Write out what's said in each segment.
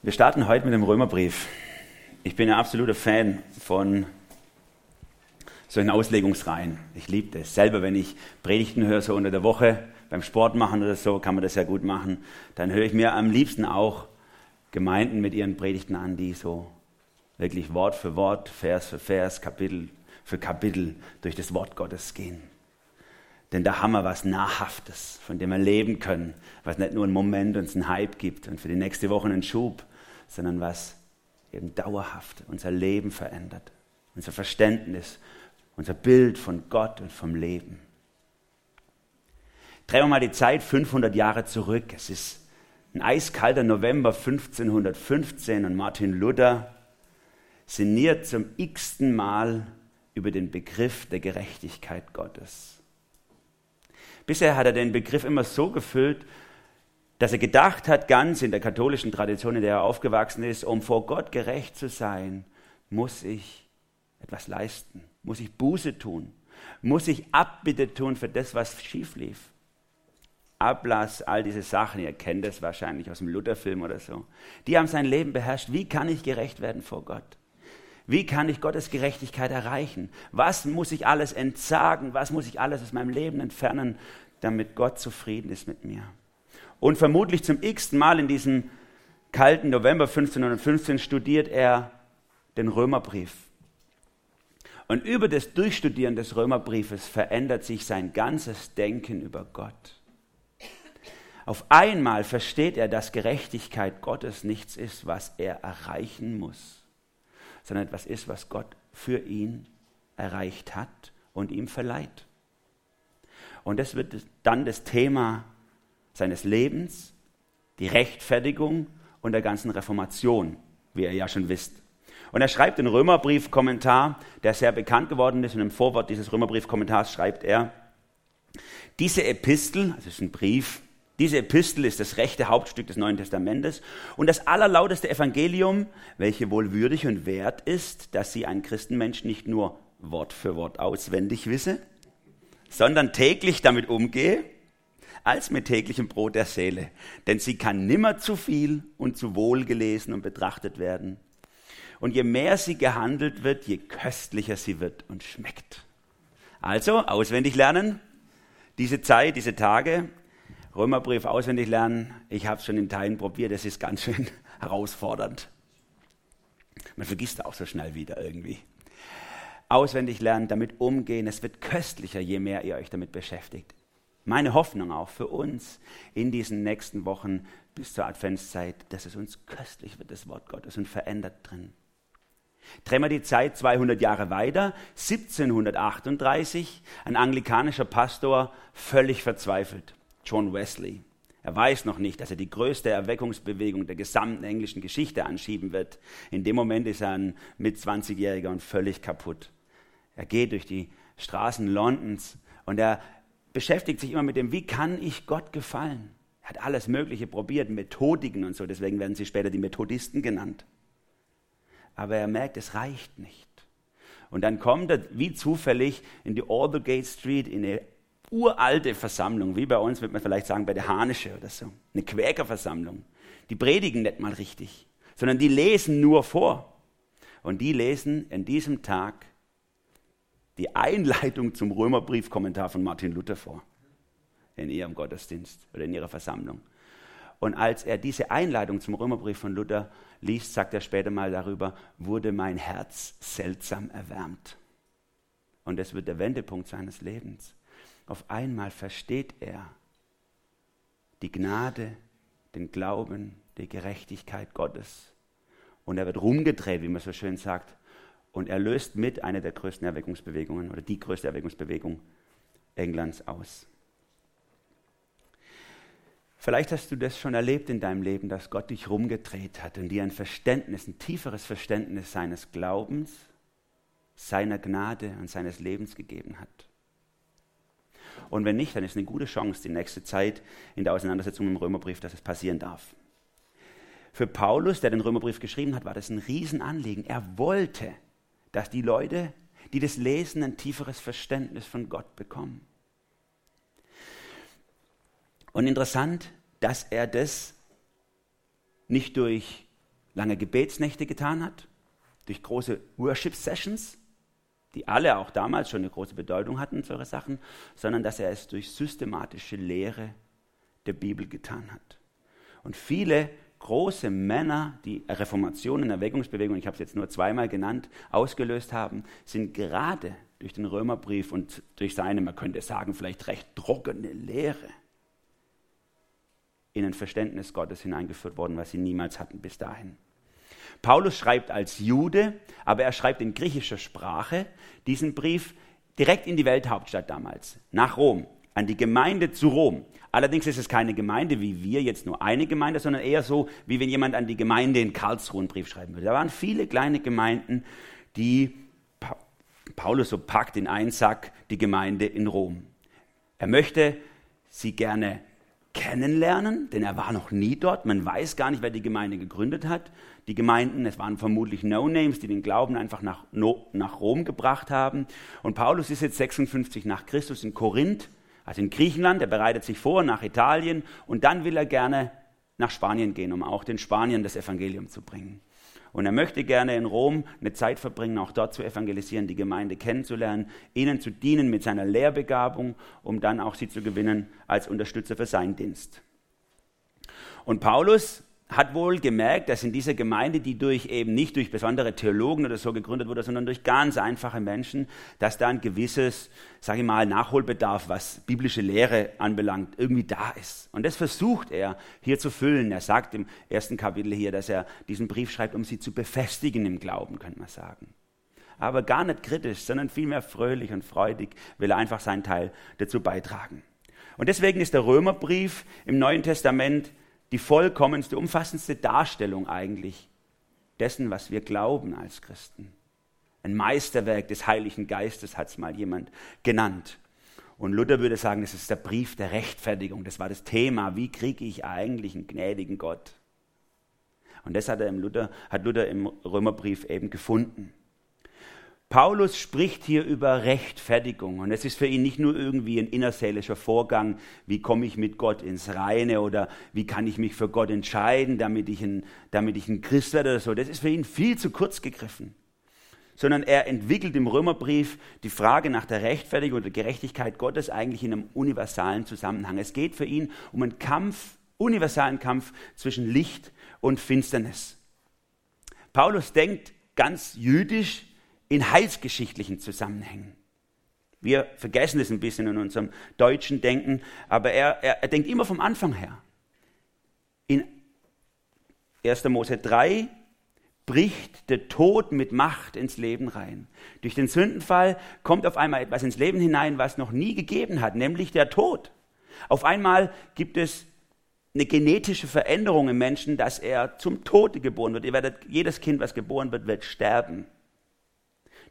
Wir starten heute mit dem Römerbrief. Ich bin ein absoluter Fan von solchen Auslegungsreihen. Ich liebe das. Selber, wenn ich Predigten höre, so unter der Woche, beim Sport machen oder so, kann man das ja gut machen. Dann höre ich mir am liebsten auch Gemeinden mit ihren Predigten an, die so wirklich Wort für Wort, Vers für Vers, Kapitel für Kapitel durch das Wort Gottes gehen. Denn da haben wir was Nahrhaftes, von dem wir leben können, was nicht nur einen Moment uns einen Hype gibt und für die nächste Woche einen Schub, sondern was eben dauerhaft unser Leben verändert, unser Verständnis, unser Bild von Gott und vom Leben. Drehen wir mal die Zeit 500 Jahre zurück. Es ist ein eiskalter November 1515 und Martin Luther sinniert zum x-ten Mal über den Begriff der Gerechtigkeit Gottes. Bisher hat er den Begriff immer so gefüllt, dass er gedacht hat, ganz in der katholischen Tradition, in der er aufgewachsen ist, um vor Gott gerecht zu sein, muss ich etwas leisten, muss ich Buße tun, muss ich Abbitte tun für das, was schief lief. Ablass, all diese Sachen, ihr kennt das wahrscheinlich aus dem Lutherfilm oder so, die haben sein Leben beherrscht. Wie kann ich gerecht werden vor Gott? Wie kann ich Gottes Gerechtigkeit erreichen? Was muss ich alles entsagen? Was muss ich alles aus meinem Leben entfernen, damit Gott zufrieden ist mit mir? Und vermutlich zum x-ten Mal in diesem kalten November 1515 studiert er den Römerbrief. Und über das Durchstudieren des Römerbriefes verändert sich sein ganzes Denken über Gott. Auf einmal versteht er, dass Gerechtigkeit Gottes nichts ist, was er erreichen muss sondern etwas ist, was Gott für ihn erreicht hat und ihm verleiht. Und das wird dann das Thema seines Lebens, die Rechtfertigung und der ganzen Reformation, wie ihr ja schon wisst. Und er schreibt den Römerbrief-Kommentar, der sehr bekannt geworden ist, und im Vorwort dieses Römerbrief-Kommentars schreibt er, diese Epistel, also es ist ein Brief diese Epistel ist das rechte Hauptstück des Neuen Testamentes und das allerlauteste Evangelium, welche wohl würdig und wert ist, dass sie ein Christenmensch nicht nur Wort für Wort auswendig wisse, sondern täglich damit umgehe, als mit täglichem Brot der Seele. Denn sie kann nimmer zu viel und zu wohl gelesen und betrachtet werden. Und je mehr sie gehandelt wird, je köstlicher sie wird und schmeckt. Also auswendig lernen, diese Zeit, diese Tage, Römerbrief auswendig lernen, ich habe es schon in Teilen probiert, das ist ganz schön herausfordernd. Man vergisst auch so schnell wieder irgendwie. Auswendig lernen, damit umgehen, es wird köstlicher, je mehr ihr euch damit beschäftigt. Meine Hoffnung auch für uns in diesen nächsten Wochen bis zur Adventszeit, dass es uns köstlich wird, das Wort Gottes, und verändert drin. Drehen wir die Zeit 200 Jahre weiter, 1738, ein anglikanischer Pastor, völlig verzweifelt. John Wesley. Er weiß noch nicht, dass er die größte Erweckungsbewegung der gesamten englischen Geschichte anschieben wird. In dem Moment ist er ein mit 20-Jähriger und völlig kaputt. Er geht durch die Straßen Londons und er beschäftigt sich immer mit dem, wie kann ich Gott gefallen? Er hat alles Mögliche probiert, Methodiken und so, deswegen werden sie später die Methodisten genannt. Aber er merkt, es reicht nicht. Und dann kommt er wie zufällig in die Aldergate Street in eine uralte Versammlung, wie bei uns, würde man vielleicht sagen, bei der Hanische oder so. Eine Quäkerversammlung. Die predigen nicht mal richtig, sondern die lesen nur vor. Und die lesen in diesem Tag die Einleitung zum Römerbriefkommentar von Martin Luther vor. In ihrem Gottesdienst oder in ihrer Versammlung. Und als er diese Einleitung zum Römerbrief von Luther liest, sagt er später mal darüber, wurde mein Herz seltsam erwärmt. Und das wird der Wendepunkt seines Lebens. Auf einmal versteht er die Gnade, den Glauben, die Gerechtigkeit Gottes. Und er wird rumgedreht, wie man so schön sagt. Und er löst mit eine der größten Erweckungsbewegungen oder die größte Erweckungsbewegung Englands aus. Vielleicht hast du das schon erlebt in deinem Leben, dass Gott dich rumgedreht hat und dir ein Verständnis, ein tieferes Verständnis seines Glaubens, seiner Gnade und seines Lebens gegeben hat. Und wenn nicht, dann ist eine gute Chance, die nächste Zeit in der Auseinandersetzung mit dem Römerbrief, dass es passieren darf. Für Paulus, der den Römerbrief geschrieben hat, war das ein Riesenanliegen. Er wollte, dass die Leute, die das lesen, ein tieferes Verständnis von Gott bekommen. Und interessant, dass er das nicht durch lange Gebetsnächte getan hat, durch große Worship-Sessions, die alle auch damals schon eine große Bedeutung hatten, solche Sachen, sondern dass er es durch systematische Lehre der Bibel getan hat. Und viele große Männer, die Reformation und Erweckungsbewegung, ich habe es jetzt nur zweimal genannt, ausgelöst haben, sind gerade durch den Römerbrief und durch seine, man könnte sagen, vielleicht recht trockene Lehre in ein Verständnis Gottes hineingeführt worden, was sie niemals hatten bis dahin. Paulus schreibt als Jude, aber er schreibt in griechischer Sprache diesen Brief direkt in die Welthauptstadt damals, nach Rom, an die Gemeinde zu Rom. Allerdings ist es keine Gemeinde wie wir, jetzt nur eine Gemeinde, sondern eher so, wie wenn jemand an die Gemeinde in Karlsruhe einen Brief schreiben würde. Da waren viele kleine Gemeinden, die Paulus so packt in einen Sack, die Gemeinde in Rom. Er möchte sie gerne kennenlernen, denn er war noch nie dort. Man weiß gar nicht, wer die Gemeinde gegründet hat. Die Gemeinden, es waren vermutlich No-Names, die den Glauben einfach nach, nach Rom gebracht haben. Und Paulus ist jetzt 56 nach Christus in Korinth also in Griechenland, er bereitet sich vor nach Italien und dann will er gerne nach Spanien gehen, um auch den Spaniern das Evangelium zu bringen. Und er möchte gerne in Rom eine Zeit verbringen, auch dort zu evangelisieren, die Gemeinde kennenzulernen, ihnen zu dienen mit seiner Lehrbegabung, um dann auch sie zu gewinnen als Unterstützer für seinen Dienst. Und Paulus hat wohl gemerkt, dass in dieser Gemeinde, die durch eben nicht durch besondere Theologen oder so gegründet wurde, sondern durch ganz einfache Menschen, dass da ein gewisses, sage ich mal, Nachholbedarf, was biblische Lehre anbelangt, irgendwie da ist. Und das versucht er hier zu füllen. Er sagt im ersten Kapitel hier, dass er diesen Brief schreibt, um sie zu befestigen im Glauben, könnte man sagen. Aber gar nicht kritisch, sondern vielmehr fröhlich und freudig will er einfach seinen Teil dazu beitragen. Und deswegen ist der Römerbrief im Neuen Testament die vollkommenste, umfassendste Darstellung eigentlich dessen, was wir glauben als Christen. Ein Meisterwerk des Heiligen Geistes hat es mal jemand genannt. Und Luther würde sagen, das ist der Brief der Rechtfertigung. Das war das Thema. Wie kriege ich eigentlich einen gnädigen Gott? Und das hat, er im Luther, hat Luther im Römerbrief eben gefunden. Paulus spricht hier über Rechtfertigung und es ist für ihn nicht nur irgendwie ein innerseelischer Vorgang, wie komme ich mit Gott ins Reine oder wie kann ich mich für Gott entscheiden, damit ich ein, damit ich ein Christ werde oder so. Das ist für ihn viel zu kurz gegriffen. Sondern er entwickelt im Römerbrief die Frage nach der Rechtfertigung und der Gerechtigkeit Gottes eigentlich in einem universalen Zusammenhang. Es geht für ihn um einen Kampf, universalen Kampf zwischen Licht und Finsternis. Paulus denkt ganz jüdisch, in heilsgeschichtlichen Zusammenhängen. Wir vergessen es ein bisschen in unserem deutschen Denken, aber er, er, er denkt immer vom Anfang her. In 1. Mose 3 bricht der Tod mit Macht ins Leben rein. Durch den Sündenfall kommt auf einmal etwas ins Leben hinein, was noch nie gegeben hat, nämlich der Tod. Auf einmal gibt es eine genetische Veränderung im Menschen, dass er zum Tode geboren wird. Ihr werdet, jedes Kind, was geboren wird, wird sterben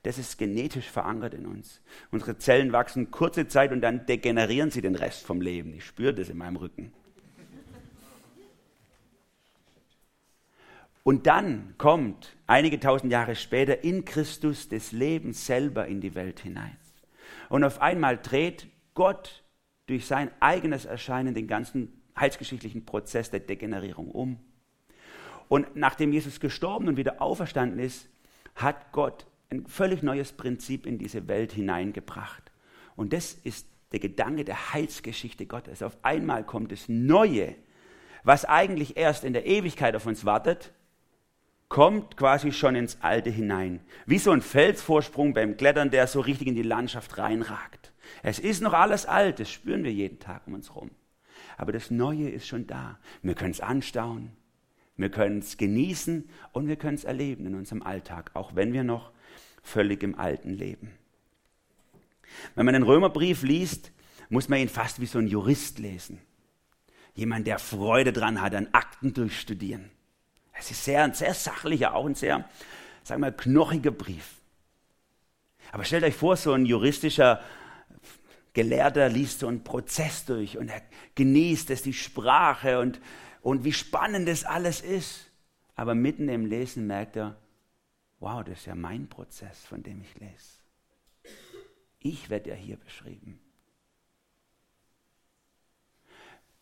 das ist genetisch verankert in uns. Unsere Zellen wachsen kurze Zeit und dann degenerieren sie den Rest vom Leben. Ich spüre das in meinem Rücken. Und dann kommt einige tausend Jahre später in Christus das Leben selber in die Welt hinein. Und auf einmal dreht Gott durch sein eigenes Erscheinen den ganzen heilsgeschichtlichen Prozess der Degenerierung um. Und nachdem Jesus gestorben und wieder auferstanden ist, hat Gott ein völlig neues Prinzip in diese Welt hineingebracht. Und das ist der Gedanke der Heilsgeschichte Gottes. Auf einmal kommt das Neue, was eigentlich erst in der Ewigkeit auf uns wartet, kommt quasi schon ins Alte hinein. Wie so ein Felsvorsprung beim Klettern, der so richtig in die Landschaft reinragt. Es ist noch alles alt, das spüren wir jeden Tag um uns herum. Aber das Neue ist schon da. Wir können es anstauen, wir können es genießen und wir können es erleben in unserem Alltag, auch wenn wir noch völlig im alten Leben. Wenn man den Römerbrief liest, muss man ihn fast wie so ein Jurist lesen. Jemand, der Freude dran hat an Akten durchstudieren. Es ist sehr, ein sehr sachlicher, auch ein sehr, sagen wir, knochiger Brief. Aber stellt euch vor, so ein juristischer Gelehrter liest so einen Prozess durch und er genießt es, die Sprache und, und wie spannend das alles ist. Aber mitten im Lesen merkt er, wow, das ist ja mein Prozess, von dem ich lese. Ich werde ja hier beschrieben.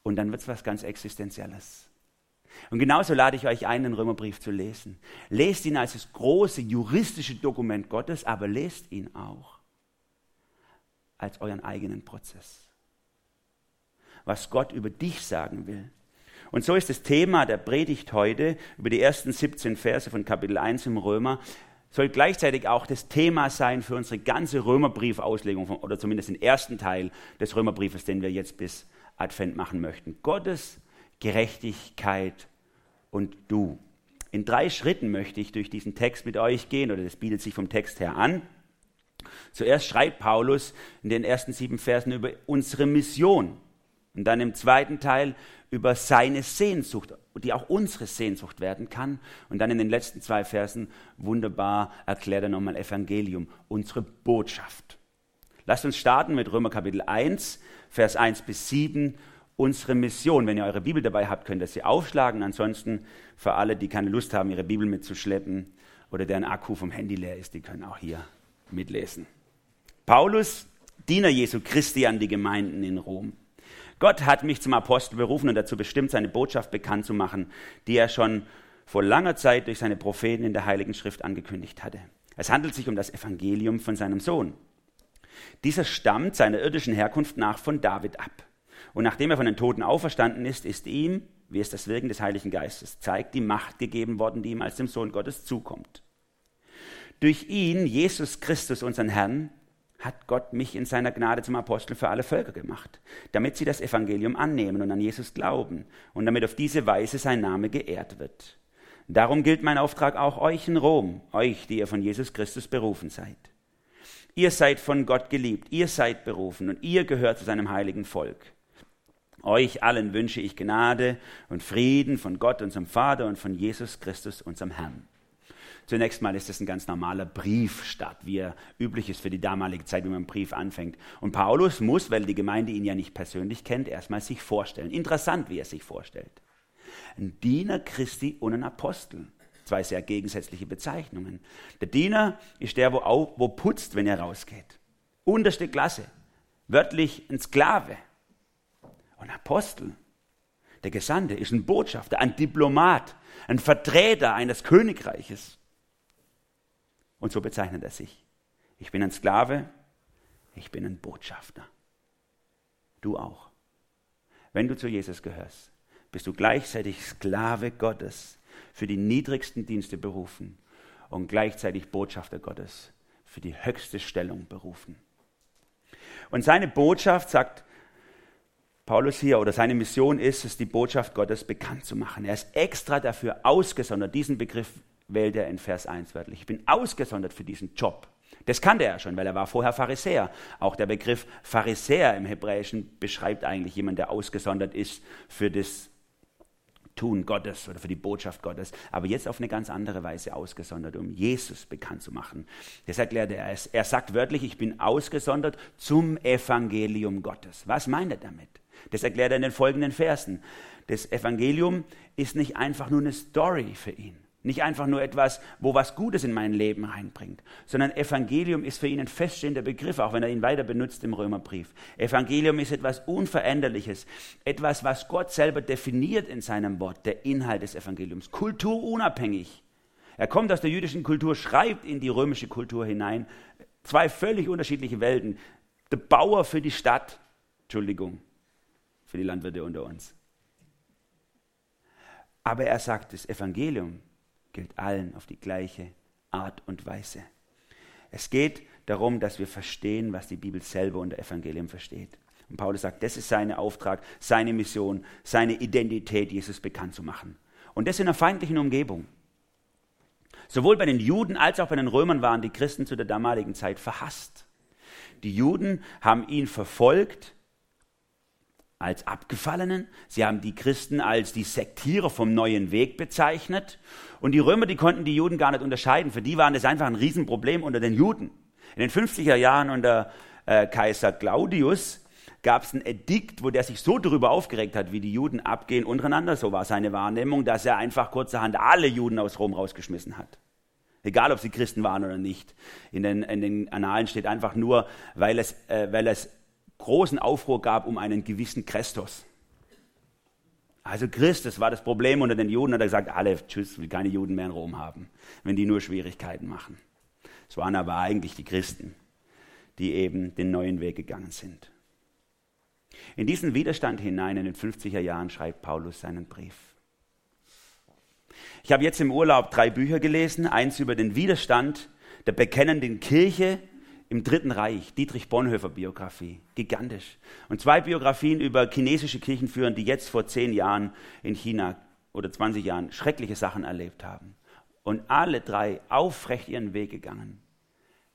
Und dann wird es was ganz Existenzielles. Und genauso lade ich euch ein, den Römerbrief zu lesen. Lest ihn als das große juristische Dokument Gottes, aber lest ihn auch als euren eigenen Prozess. Was Gott über dich sagen will. Und so ist das Thema der Predigt heute über die ersten 17 Verse von Kapitel 1 im Römer, soll gleichzeitig auch das Thema sein für unsere ganze Römerbriefauslegung oder zumindest den ersten Teil des Römerbriefes, den wir jetzt bis Advent machen möchten. Gottes Gerechtigkeit und du. In drei Schritten möchte ich durch diesen Text mit euch gehen, oder das bietet sich vom Text her an. Zuerst schreibt Paulus in den ersten sieben Versen über unsere Mission und dann im zweiten Teil über seine Sehnsucht, die auch unsere Sehnsucht werden kann. Und dann in den letzten zwei Versen wunderbar erklärt er nochmal Evangelium, unsere Botschaft. Lasst uns starten mit Römer Kapitel 1, Vers 1 bis 7 unsere Mission. Wenn ihr eure Bibel dabei habt, könnt ihr sie aufschlagen. Ansonsten für alle, die keine Lust haben, ihre Bibel mitzuschleppen oder deren Akku vom Handy leer ist, die können auch hier mitlesen. Paulus, Diener Jesu Christi an die Gemeinden in Rom. Gott hat mich zum Apostel berufen und dazu bestimmt, seine Botschaft bekannt zu machen, die er schon vor langer Zeit durch seine Propheten in der Heiligen Schrift angekündigt hatte. Es handelt sich um das Evangelium von seinem Sohn. Dieser stammt seiner irdischen Herkunft nach von David ab. Und nachdem er von den Toten auferstanden ist, ist ihm, wie es das Wirken des Heiligen Geistes zeigt, die Macht gegeben worden, die ihm als dem Sohn Gottes zukommt. Durch ihn, Jesus Christus, unseren Herrn, hat Gott mich in seiner Gnade zum Apostel für alle Völker gemacht, damit sie das Evangelium annehmen und an Jesus glauben und damit auf diese Weise sein Name geehrt wird. Darum gilt mein Auftrag auch euch in Rom, euch, die ihr von Jesus Christus berufen seid. Ihr seid von Gott geliebt, ihr seid berufen und ihr gehört zu seinem heiligen Volk. Euch allen wünsche ich Gnade und Frieden von Gott, unserem Vater und von Jesus Christus, unserem Herrn. Zunächst mal ist es ein ganz normaler Briefstart, wie er üblich ist für die damalige Zeit, wie man einen Brief anfängt. Und Paulus muss, weil die Gemeinde ihn ja nicht persönlich kennt, erstmal sich vorstellen. Interessant, wie er sich vorstellt. Ein Diener Christi und ein Apostel. Zwei sehr gegensätzliche Bezeichnungen. Der Diener ist der, wo, auch, wo putzt, wenn er rausgeht. Unterste Klasse. Wörtlich ein Sklave. Und Apostel, der Gesandte, ist ein Botschafter, ein Diplomat, ein Vertreter eines Königreiches. Und so bezeichnet er sich. Ich bin ein Sklave, ich bin ein Botschafter. Du auch. Wenn du zu Jesus gehörst, bist du gleichzeitig Sklave Gottes, für die niedrigsten Dienste berufen und gleichzeitig Botschafter Gottes, für die höchste Stellung berufen. Und seine Botschaft, sagt Paulus hier oder seine Mission ist es, die Botschaft Gottes bekannt zu machen. Er ist extra dafür ausgesondert. Diesen Begriff wählt er in Vers 1 wörtlich. Ich bin ausgesondert für diesen Job. Das kannte er schon, weil er war vorher Pharisäer. Auch der Begriff Pharisäer im Hebräischen beschreibt eigentlich jemanden, der ausgesondert ist für das Tun Gottes oder für die Botschaft Gottes, aber jetzt auf eine ganz andere Weise ausgesondert, um Jesus bekannt zu machen. Das erklärt er. Er sagt wörtlich, ich bin ausgesondert zum Evangelium Gottes. Was meint er damit? Das erklärt er in den folgenden Versen. Das Evangelium ist nicht einfach nur eine Story für ihn. Nicht einfach nur etwas, wo was Gutes in mein Leben reinbringt, sondern Evangelium ist für ihn ein feststehender Begriff, auch wenn er ihn weiter benutzt im Römerbrief. Evangelium ist etwas Unveränderliches, etwas, was Gott selber definiert in seinem Wort, der Inhalt des Evangeliums, kulturunabhängig. Er kommt aus der jüdischen Kultur, schreibt in die römische Kultur hinein. Zwei völlig unterschiedliche Welten. Der Bauer für die Stadt, Entschuldigung, für die Landwirte unter uns. Aber er sagt, das Evangelium gilt allen auf die gleiche Art und Weise. Es geht darum, dass wir verstehen, was die Bibel selber unter Evangelium versteht. Und Paulus sagt, das ist sein Auftrag, seine Mission, seine Identität, Jesus bekannt zu machen. Und das in einer feindlichen Umgebung. Sowohl bei den Juden als auch bei den Römern waren die Christen zu der damaligen Zeit verhasst. Die Juden haben ihn verfolgt, als Abgefallenen. Sie haben die Christen als die Sektierer vom neuen Weg bezeichnet. Und die Römer, die konnten die Juden gar nicht unterscheiden. Für die waren das einfach ein Riesenproblem unter den Juden. In den 50er Jahren unter äh, Kaiser Claudius gab es ein Edikt, wo der sich so darüber aufgeregt hat, wie die Juden abgehen untereinander. So war seine Wahrnehmung, dass er einfach kurzerhand alle Juden aus Rom rausgeschmissen hat. Egal, ob sie Christen waren oder nicht. In den, in den Annalen steht einfach nur, weil es, äh, weil es großen Aufruhr gab um einen gewissen Christus. Also Christus war das Problem unter den Juden, hat er gesagt, alle, tschüss, will keine Juden mehr in Rom haben, wenn die nur Schwierigkeiten machen. Es waren aber eigentlich die Christen, die eben den neuen Weg gegangen sind. In diesen Widerstand hinein in den 50er Jahren schreibt Paulus seinen Brief. Ich habe jetzt im Urlaub drei Bücher gelesen, eins über den Widerstand der bekennenden Kirche im Dritten Reich, Dietrich Bonhoeffer Biografie, gigantisch. Und zwei Biografien über chinesische Kirchenführer, die jetzt vor zehn Jahren in China oder 20 Jahren schreckliche Sachen erlebt haben. Und alle drei aufrecht ihren Weg gegangen.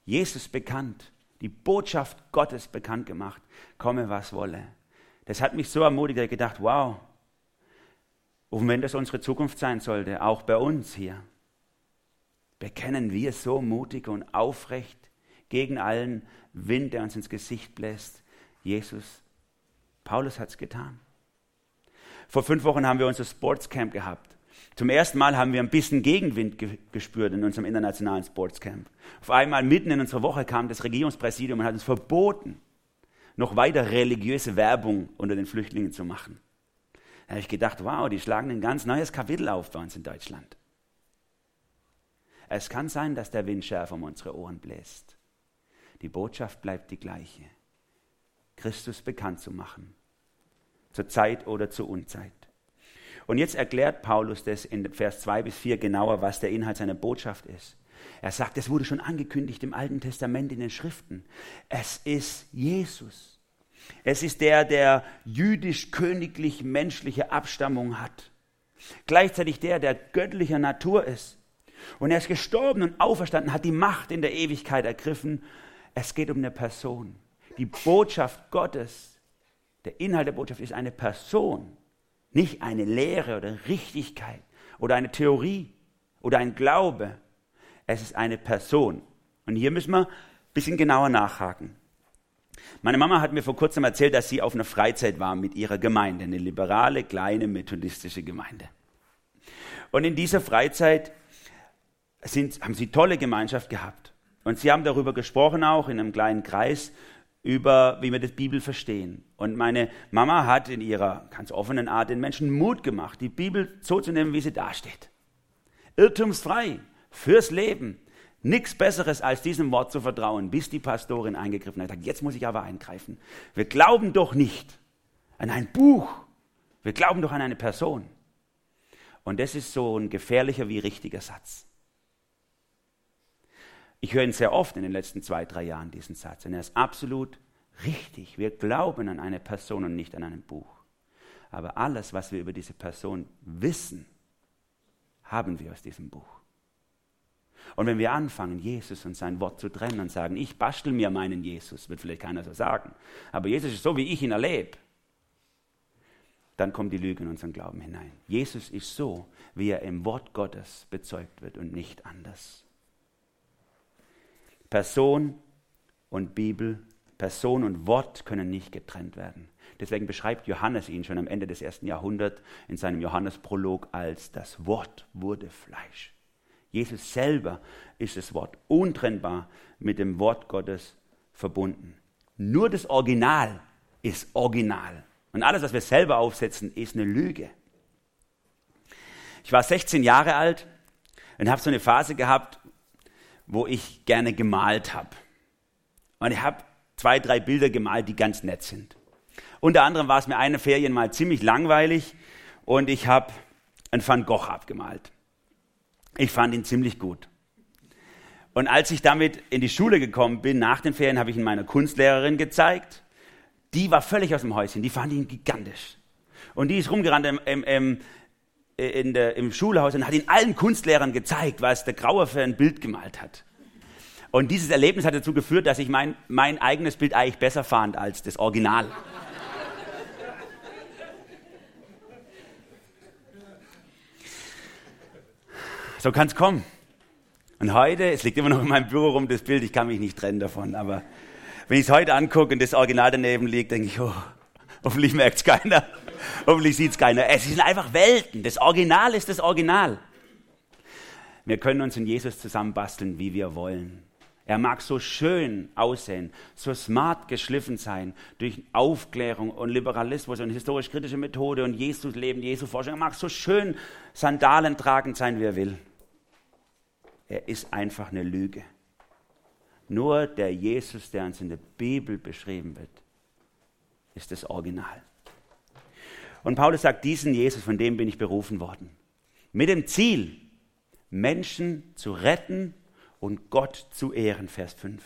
Jesus bekannt, die Botschaft Gottes bekannt gemacht, komme was wolle. Das hat mich so ermutigt, dass ich gedacht, wow, und wenn das unsere Zukunft sein sollte, auch bei uns hier, bekennen wir so mutig und aufrecht gegen allen Wind, der uns ins Gesicht bläst. Jesus, Paulus hat es getan. Vor fünf Wochen haben wir unser Sportscamp gehabt. Zum ersten Mal haben wir ein bisschen Gegenwind ge gespürt in unserem internationalen Sportscamp. Auf einmal mitten in unserer Woche kam das Regierungspräsidium und hat uns verboten, noch weiter religiöse Werbung unter den Flüchtlingen zu machen. Da habe ich gedacht, wow, die schlagen ein ganz neues Kapitel auf bei uns in Deutschland. Es kann sein, dass der Wind schärfer um unsere Ohren bläst. Die Botschaft bleibt die gleiche. Christus bekannt zu machen. Zur Zeit oder zur Unzeit. Und jetzt erklärt Paulus das in Vers 2 bis 4 genauer, was der Inhalt seiner Botschaft ist. Er sagt, es wurde schon angekündigt im Alten Testament in den Schriften. Es ist Jesus. Es ist der, der jüdisch-königlich-menschliche Abstammung hat. Gleichzeitig der, der göttlicher Natur ist. Und er ist gestorben und auferstanden, hat die Macht in der Ewigkeit ergriffen es geht um eine Person. Die Botschaft Gottes, der Inhalt der Botschaft ist eine Person, nicht eine Lehre oder Richtigkeit oder eine Theorie oder ein Glaube. Es ist eine Person. Und hier müssen wir ein bisschen genauer nachhaken. Meine Mama hat mir vor kurzem erzählt, dass sie auf einer Freizeit war mit ihrer Gemeinde, eine liberale, kleine, methodistische Gemeinde. Und in dieser Freizeit sind, haben sie tolle Gemeinschaft gehabt. Und sie haben darüber gesprochen, auch in einem kleinen Kreis, über wie wir die Bibel verstehen. Und meine Mama hat in ihrer ganz offenen Art den Menschen Mut gemacht, die Bibel so zu nehmen, wie sie dasteht. Irrtumsfrei, fürs Leben. Nichts Besseres, als diesem Wort zu vertrauen, bis die Pastorin eingegriffen hat. Jetzt muss ich aber eingreifen. Wir glauben doch nicht an ein Buch. Wir glauben doch an eine Person. Und das ist so ein gefährlicher wie richtiger Satz. Ich höre ihn sehr oft in den letzten zwei, drei Jahren, diesen Satz. Und er ist absolut richtig. Wir glauben an eine Person und nicht an ein Buch. Aber alles, was wir über diese Person wissen, haben wir aus diesem Buch. Und wenn wir anfangen, Jesus und sein Wort zu trennen und sagen, ich bastel mir meinen Jesus, wird vielleicht keiner so sagen, aber Jesus ist so, wie ich ihn erlebe, dann kommt die Lüge in unseren Glauben hinein. Jesus ist so, wie er im Wort Gottes bezeugt wird und nicht anders. Person und Bibel, Person und Wort können nicht getrennt werden. Deswegen beschreibt Johannes ihn schon am Ende des ersten Jahrhunderts in seinem Johannesprolog als das Wort wurde Fleisch. Jesus selber ist das Wort untrennbar mit dem Wort Gottes verbunden. Nur das Original ist original. Und alles, was wir selber aufsetzen, ist eine Lüge. Ich war 16 Jahre alt und habe so eine Phase gehabt, wo ich gerne gemalt habe. Und ich habe zwei, drei Bilder gemalt, die ganz nett sind. Unter anderem war es mir eine Ferien mal ziemlich langweilig und ich habe einen Van Gogh abgemalt. Ich fand ihn ziemlich gut. Und als ich damit in die Schule gekommen bin, nach den Ferien, habe ich ihn meiner Kunstlehrerin gezeigt. Die war völlig aus dem Häuschen, die fand ihn gigantisch. Und die ist rumgerannt im, im, im, in der, im Schulhaus und hat ihn allen Kunstlehrern gezeigt, was der Grauer für ein Bild gemalt hat. Und dieses Erlebnis hat dazu geführt, dass ich mein, mein eigenes Bild eigentlich besser fand als das Original. So kann es kommen. Und heute, es liegt immer noch in meinem Büro rum, das Bild, ich kann mich nicht trennen davon, aber wenn ich es heute angucke und das Original daneben liegt, denke ich, oh, hoffentlich merkt es keiner. Hoffentlich sieht es keiner. Es sind einfach Welten. Das Original ist das Original. Wir können uns in Jesus zusammenbasteln, wie wir wollen. Er mag so schön aussehen, so smart geschliffen sein durch Aufklärung und Liberalismus und historisch-kritische Methode und Jesus Leben, Jesu Forschung. Er mag so schön Sandalen tragend sein, wie er will. Er ist einfach eine Lüge. Nur der Jesus, der uns in der Bibel beschrieben wird, ist das Original. Und Paulus sagt, diesen Jesus, von dem bin ich berufen worden. Mit dem Ziel, Menschen zu retten und Gott zu ehren, Vers 5.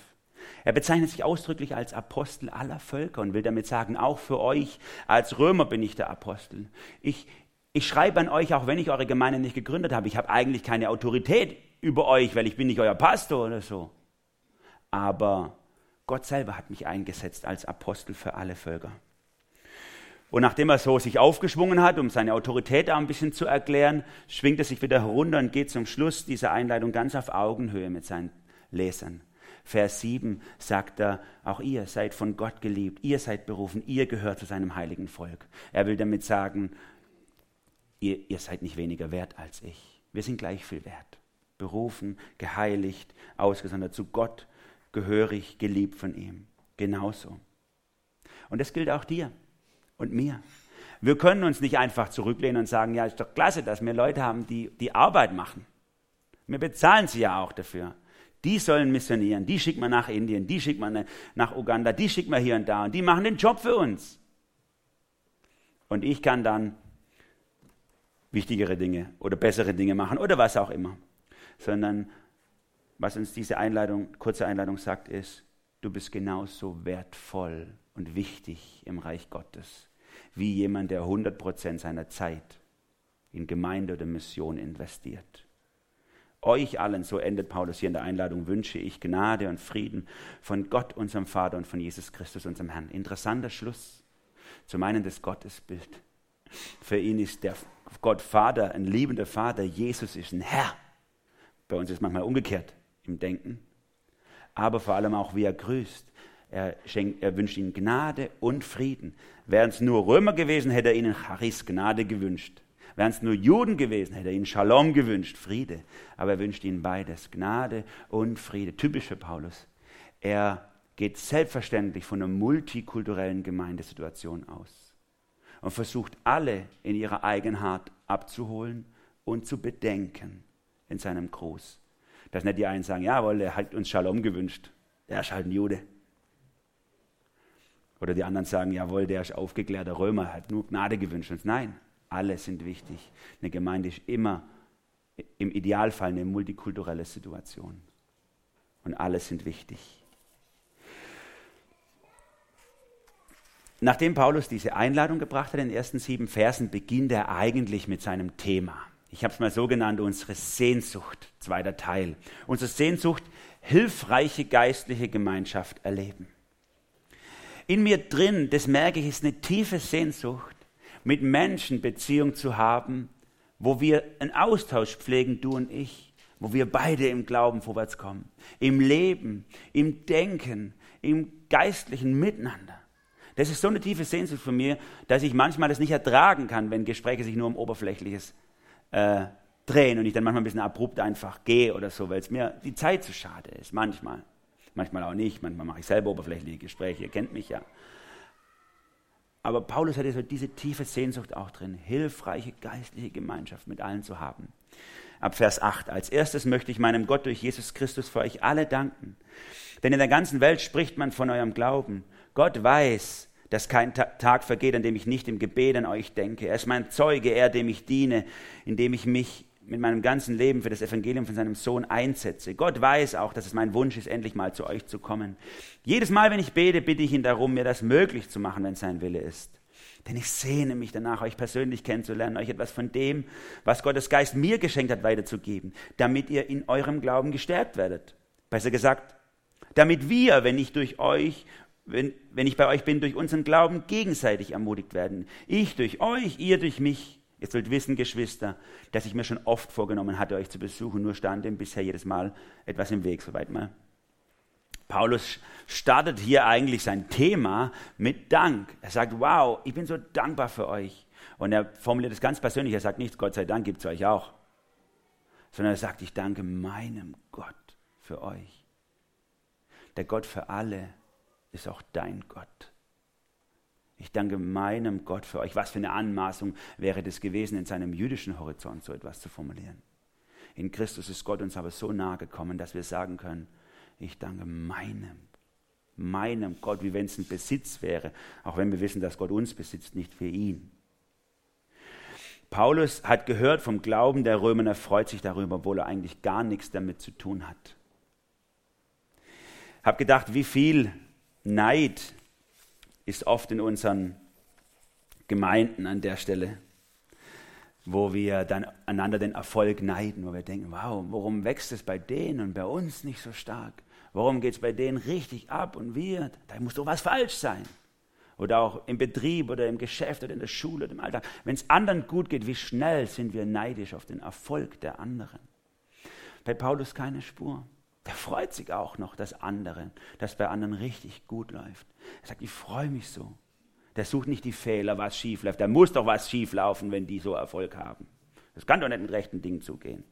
Er bezeichnet sich ausdrücklich als Apostel aller Völker und will damit sagen, auch für euch als Römer bin ich der Apostel. Ich, ich schreibe an euch, auch wenn ich eure Gemeinde nicht gegründet habe. Ich habe eigentlich keine Autorität über euch, weil ich bin nicht euer Pastor oder so. Aber Gott selber hat mich eingesetzt als Apostel für alle Völker. Und nachdem er so sich aufgeschwungen hat, um seine Autorität auch ein bisschen zu erklären, schwingt er sich wieder herunter und geht zum Schluss dieser Einleitung ganz auf Augenhöhe mit seinen Lesern. Vers 7 sagt er, auch ihr seid von Gott geliebt, ihr seid berufen, ihr gehört zu seinem heiligen Volk. Er will damit sagen, ihr, ihr seid nicht weniger wert als ich. Wir sind gleich viel wert. Berufen, geheiligt, ausgesondert, zu Gott gehörig, geliebt von ihm. Genauso. Und das gilt auch dir und mir. Wir können uns nicht einfach zurücklehnen und sagen, ja, ist doch klasse, dass wir Leute haben, die die Arbeit machen. Wir bezahlen sie ja auch dafür. Die sollen missionieren, die schickt man nach Indien, die schickt man nach Uganda, die schickt man hier und da und die machen den Job für uns. Und ich kann dann wichtigere Dinge oder bessere Dinge machen oder was auch immer. Sondern was uns diese Einleitung, kurze Einleitung sagt, ist, du bist genauso wertvoll und wichtig im Reich Gottes wie jemand, der 100% seiner Zeit in Gemeinde oder Mission investiert. Euch allen, so endet Paulus hier in der Einladung, wünsche ich Gnade und Frieden von Gott, unserem Vater und von Jesus Christus, unserem Herrn. Interessanter Schluss. Zum einen das Gottesbild. Für ihn ist der Gott Vater ein liebender Vater. Jesus ist ein Herr. Bei uns ist manchmal umgekehrt im Denken. Aber vor allem auch, wie er grüßt. Er, schenkt, er wünscht ihnen Gnade und Frieden. Wären es nur Römer gewesen, hätte er ihnen Charis, Gnade gewünscht. Wären es nur Juden gewesen, hätte er ihnen Shalom gewünscht, Friede. Aber er wünscht ihnen beides, Gnade und Friede. Typisch für Paulus. Er geht selbstverständlich von einer multikulturellen Gemeindesituation aus und versucht alle in ihrer Eigenheit abzuholen und zu bedenken in seinem Gruß. Dass nicht die einen sagen, jawohl, er hat uns Shalom gewünscht. Er ist halt ein Jude. Oder die anderen sagen, jawohl, der ist aufgeklärter Römer, hat nur Gnade gewünscht uns. Nein, alle sind wichtig. Eine Gemeinde ist immer im Idealfall eine multikulturelle Situation. Und alle sind wichtig. Nachdem Paulus diese Einladung gebracht hat in den ersten sieben Versen, beginnt er eigentlich mit seinem Thema. Ich habe es mal so genannt, unsere Sehnsucht, zweiter Teil. Unsere Sehnsucht, hilfreiche geistliche Gemeinschaft erleben in mir drin, das merke ich, ist eine tiefe Sehnsucht, mit Menschen Beziehung zu haben, wo wir einen Austausch pflegen, du und ich, wo wir beide im Glauben vorwärts kommen, im Leben, im Denken, im geistlichen Miteinander. Das ist so eine tiefe Sehnsucht von mir, dass ich manchmal das nicht ertragen kann, wenn Gespräche sich nur um Oberflächliches äh, drehen und ich dann manchmal ein bisschen abrupt einfach gehe oder so, weil es mir die Zeit zu schade ist, manchmal manchmal auch nicht, manchmal mache ich selber oberflächliche Gespräche, ihr kennt mich ja. Aber Paulus hatte so diese tiefe Sehnsucht auch drin, hilfreiche geistliche Gemeinschaft mit allen zu haben. Ab Vers 8. Als erstes möchte ich meinem Gott durch Jesus Christus für euch alle danken. Denn in der ganzen Welt spricht man von eurem Glauben. Gott weiß, dass kein Tag vergeht, an dem ich nicht im Gebet an euch denke. Er ist mein Zeuge, er, dem ich diene, indem ich mich mit meinem ganzen Leben für das Evangelium von seinem Sohn einsetze. Gott weiß auch, dass es mein Wunsch ist, endlich mal zu euch zu kommen. Jedes Mal, wenn ich bete, bitte ich ihn darum, mir das möglich zu machen, wenn es sein Wille ist. Denn ich sehne mich danach, euch persönlich kennenzulernen, euch etwas von dem, was Gottes Geist mir geschenkt hat, weiterzugeben, damit ihr in eurem Glauben gestärkt werdet. Besser gesagt, damit wir, wenn ich durch euch, wenn, wenn ich bei euch bin, durch unseren Glauben gegenseitig ermutigt werden. Ich durch euch, ihr durch mich Ihr sollt wissen, Geschwister, dass ich mir schon oft vorgenommen hatte, euch zu besuchen, nur stand dem bisher jedes Mal etwas im Weg, soweit mal. Paulus startet hier eigentlich sein Thema mit Dank. Er sagt, wow, ich bin so dankbar für euch. Und er formuliert es ganz persönlich. Er sagt nicht, Gott sei Dank gibt es euch auch. Sondern er sagt, ich danke meinem Gott für euch. Der Gott für alle ist auch dein Gott. Ich danke meinem Gott für euch. Was für eine Anmaßung wäre das gewesen, in seinem jüdischen Horizont so etwas zu formulieren. In Christus ist Gott uns aber so nahe gekommen, dass wir sagen können, ich danke meinem, meinem Gott, wie wenn es ein Besitz wäre, auch wenn wir wissen, dass Gott uns besitzt, nicht für ihn. Paulus hat gehört vom Glauben der Römer er freut sich darüber, obwohl er eigentlich gar nichts damit zu tun hat. Habe gedacht, wie viel Neid ist oft in unseren Gemeinden an der Stelle, wo wir dann einander den Erfolg neiden, wo wir denken, wow, warum wächst es bei denen und bei uns nicht so stark? Warum geht es bei denen richtig ab und wir? Da muss doch was falsch sein. Oder auch im Betrieb oder im Geschäft oder in der Schule oder im Alltag. Wenn es anderen gut geht, wie schnell sind wir neidisch auf den Erfolg der anderen? Bei Paulus keine Spur. Der freut sich auch noch, dass anderen, dass bei anderen richtig gut läuft. Er sagt, ich freue mich so. Der sucht nicht die Fehler, was schief läuft. Da muss doch was schief laufen, wenn die so Erfolg haben. Das kann doch nicht mit rechten Dingen zugehen.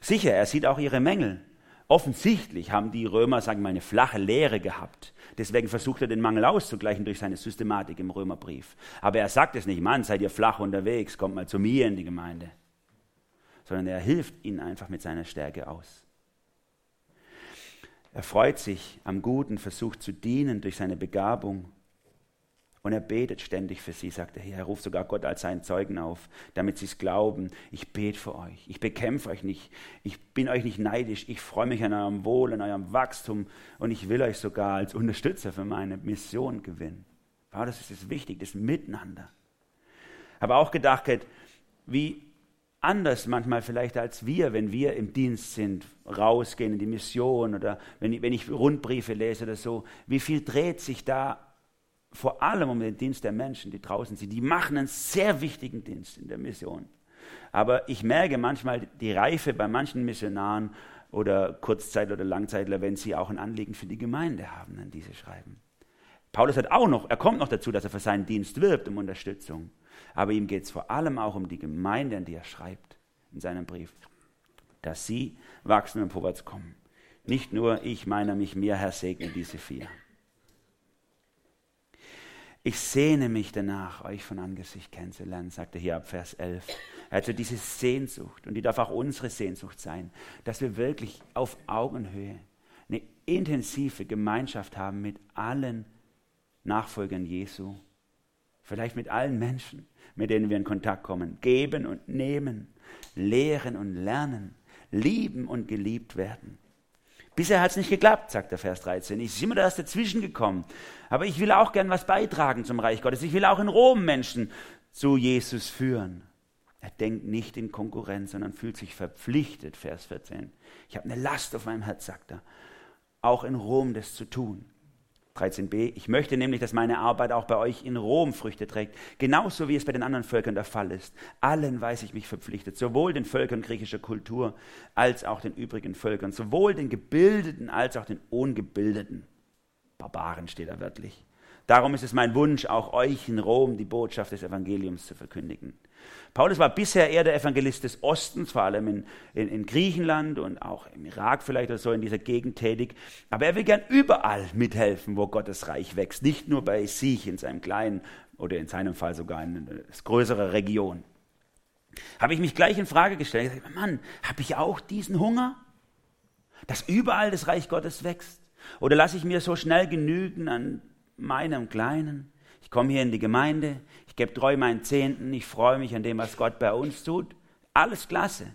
Sicher, er sieht auch ihre Mängel. Offensichtlich haben die Römer, sagen wir mal, eine flache Lehre gehabt. Deswegen versucht er den Mangel auszugleichen durch seine Systematik im Römerbrief. Aber er sagt es nicht, Mann, seid ihr flach unterwegs, kommt mal zu mir in die Gemeinde. Sondern er hilft ihnen einfach mit seiner Stärke aus. Er freut sich am Guten, versucht zu dienen durch seine Begabung. Und er betet ständig für sie, sagt er. Er ruft sogar Gott als seinen Zeugen auf, damit sie es glauben. Ich bete für euch. Ich bekämpfe euch nicht. Ich bin euch nicht neidisch. Ich freue mich an eurem Wohl, an eurem Wachstum. Und ich will euch sogar als Unterstützer für meine Mission gewinnen. Wow, das ist wichtig, das Miteinander. Aber auch gedacht, wie anders manchmal vielleicht als wir, wenn wir im Dienst sind, rausgehen in die Mission oder wenn ich, wenn ich Rundbriefe lese oder so. Wie viel dreht sich da vor allem um den Dienst der Menschen, die draußen sind? Die machen einen sehr wichtigen Dienst in der Mission. Aber ich merke manchmal die Reife bei manchen Missionaren oder Kurzzeit- oder Langzeitler, wenn sie auch ein Anliegen für die Gemeinde haben, an diese schreiben. Paulus hat auch noch, er kommt noch dazu, dass er für seinen Dienst wirbt um Unterstützung. Aber ihm geht es vor allem auch um die Gemeinde, an die er schreibt in seinem Brief, dass sie wachsen und vorwärts kommen. Nicht nur ich, meiner, mich, mir, Herr, segne diese vier. Ich sehne mich danach, euch von Angesicht kennenzulernen, sagt er hier ab Vers 11. Er hat so diese Sehnsucht und die darf auch unsere Sehnsucht sein, dass wir wirklich auf Augenhöhe eine intensive Gemeinschaft haben mit allen Nachfolgern Jesu, vielleicht mit allen Menschen, mit denen wir in Kontakt kommen. Geben und nehmen, lehren und lernen, lieben und geliebt werden. Bisher hat es nicht geklappt, sagt der Vers 13. Ich bin immer erst dazwischen gekommen. Aber ich will auch gern was beitragen zum Reich Gottes. Ich will auch in Rom Menschen zu Jesus führen. Er denkt nicht in Konkurrenz, sondern fühlt sich verpflichtet, Vers 14. Ich habe eine Last auf meinem Herz, sagt er, auch in Rom das zu tun. 13b. Ich möchte nämlich, dass meine Arbeit auch bei euch in Rom Früchte trägt, genauso wie es bei den anderen Völkern der Fall ist. Allen weiß ich mich verpflichtet, sowohl den Völkern griechischer Kultur als auch den übrigen Völkern, sowohl den Gebildeten als auch den Ungebildeten. Barbaren steht da wörtlich. Darum ist es mein Wunsch, auch euch in Rom die Botschaft des Evangeliums zu verkündigen. Paulus war bisher eher der Evangelist des Ostens, vor allem in, in, in, Griechenland und auch im Irak vielleicht oder so in dieser Gegend tätig. Aber er will gern überall mithelfen, wo Gottes Reich wächst. Nicht nur bei sich in seinem kleinen oder in seinem Fall sogar in einer größeren Region. Habe ich mich gleich in Frage gestellt. Ich Mann, habe ich auch diesen Hunger? Dass überall das Reich Gottes wächst? Oder lasse ich mir so schnell genügen an meinem Kleinen? Ich komme hier in die Gemeinde, ich gebe treu meinen Zehnten, ich freue mich an dem, was Gott bei uns tut. Alles klasse.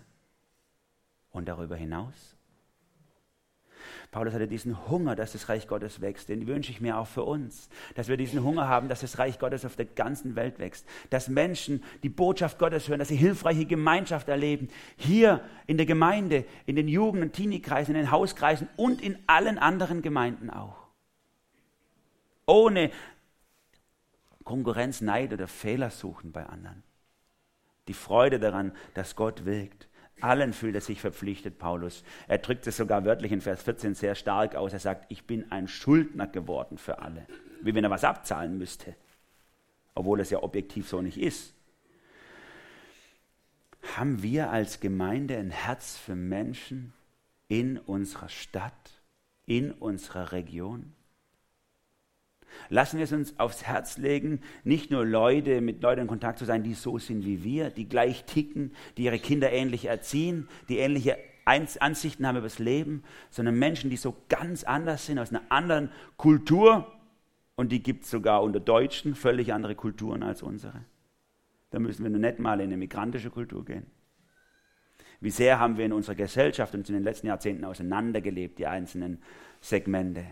Und darüber hinaus? Paulus hatte diesen Hunger, dass das Reich Gottes wächst. Den wünsche ich mir auch für uns. Dass wir diesen Hunger haben, dass das Reich Gottes auf der ganzen Welt wächst. Dass Menschen die Botschaft Gottes hören, dass sie hilfreiche Gemeinschaft erleben. Hier in der Gemeinde, in den Jugend- und Teenie-Kreisen, in den Hauskreisen und in allen anderen Gemeinden auch. Ohne Konkurrenz, Neid oder Fehler suchen bei anderen. Die Freude daran, dass Gott wirkt. Allen fühlt er sich verpflichtet, Paulus. Er drückt es sogar wörtlich in Vers 14 sehr stark aus. Er sagt, ich bin ein Schuldner geworden für alle. Wie wenn er was abzahlen müsste. Obwohl es ja objektiv so nicht ist. Haben wir als Gemeinde ein Herz für Menschen in unserer Stadt? in unserer Region? Lassen wir es uns aufs Herz legen, nicht nur Leute mit Leuten in Kontakt zu sein, die so sind wie wir, die gleich ticken, die ihre Kinder ähnlich erziehen, die ähnliche Ansichten haben über das Leben, sondern Menschen, die so ganz anders sind, aus einer anderen Kultur. Und die gibt es sogar unter Deutschen, völlig andere Kulturen als unsere. Da müssen wir nur nicht mal in eine migrantische Kultur gehen. Wie sehr haben wir in unserer Gesellschaft uns in den letzten Jahrzehnten auseinandergelebt, die einzelnen Segmente.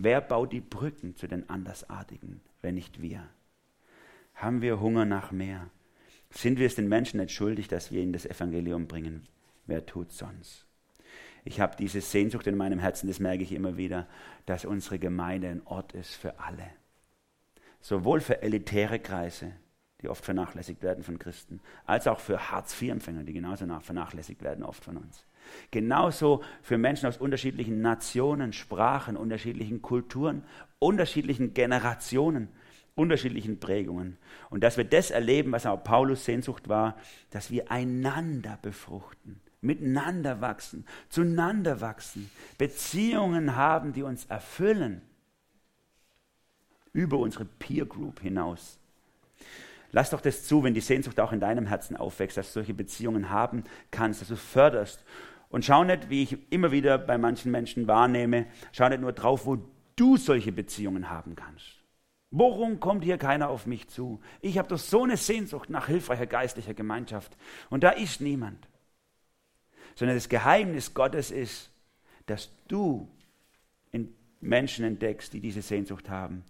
Wer baut die Brücken zu den Andersartigen, wenn nicht wir? Haben wir Hunger nach mehr? Sind wir es den Menschen nicht schuldig, dass wir ihnen das Evangelium bringen? Wer tut sonst? Ich habe diese Sehnsucht in meinem Herzen, das merke ich immer wieder, dass unsere Gemeinde ein Ort ist für alle. Sowohl für elitäre Kreise, die oft vernachlässigt werden von Christen, als auch für Hartz-IV-Empfänger, die genauso vernachlässigt werden oft von uns. Genauso für Menschen aus unterschiedlichen Nationen, Sprachen, unterschiedlichen Kulturen, unterschiedlichen Generationen, unterschiedlichen Prägungen. Und dass wir das erleben, was auch Paulus Sehnsucht war, dass wir einander befruchten, miteinander wachsen, zueinander wachsen, Beziehungen haben, die uns erfüllen, über unsere Peer Group hinaus. Lass doch das zu, wenn die Sehnsucht auch in deinem Herzen aufwächst, dass du solche Beziehungen haben kannst, dass du förderst und schau nicht, wie ich immer wieder bei manchen Menschen wahrnehme, schau nicht nur drauf, wo du solche Beziehungen haben kannst. Warum kommt hier keiner auf mich zu? Ich habe doch so eine Sehnsucht nach hilfreicher geistlicher Gemeinschaft und da ist niemand. Sondern das Geheimnis Gottes ist, dass du in Menschen entdeckst, die diese Sehnsucht haben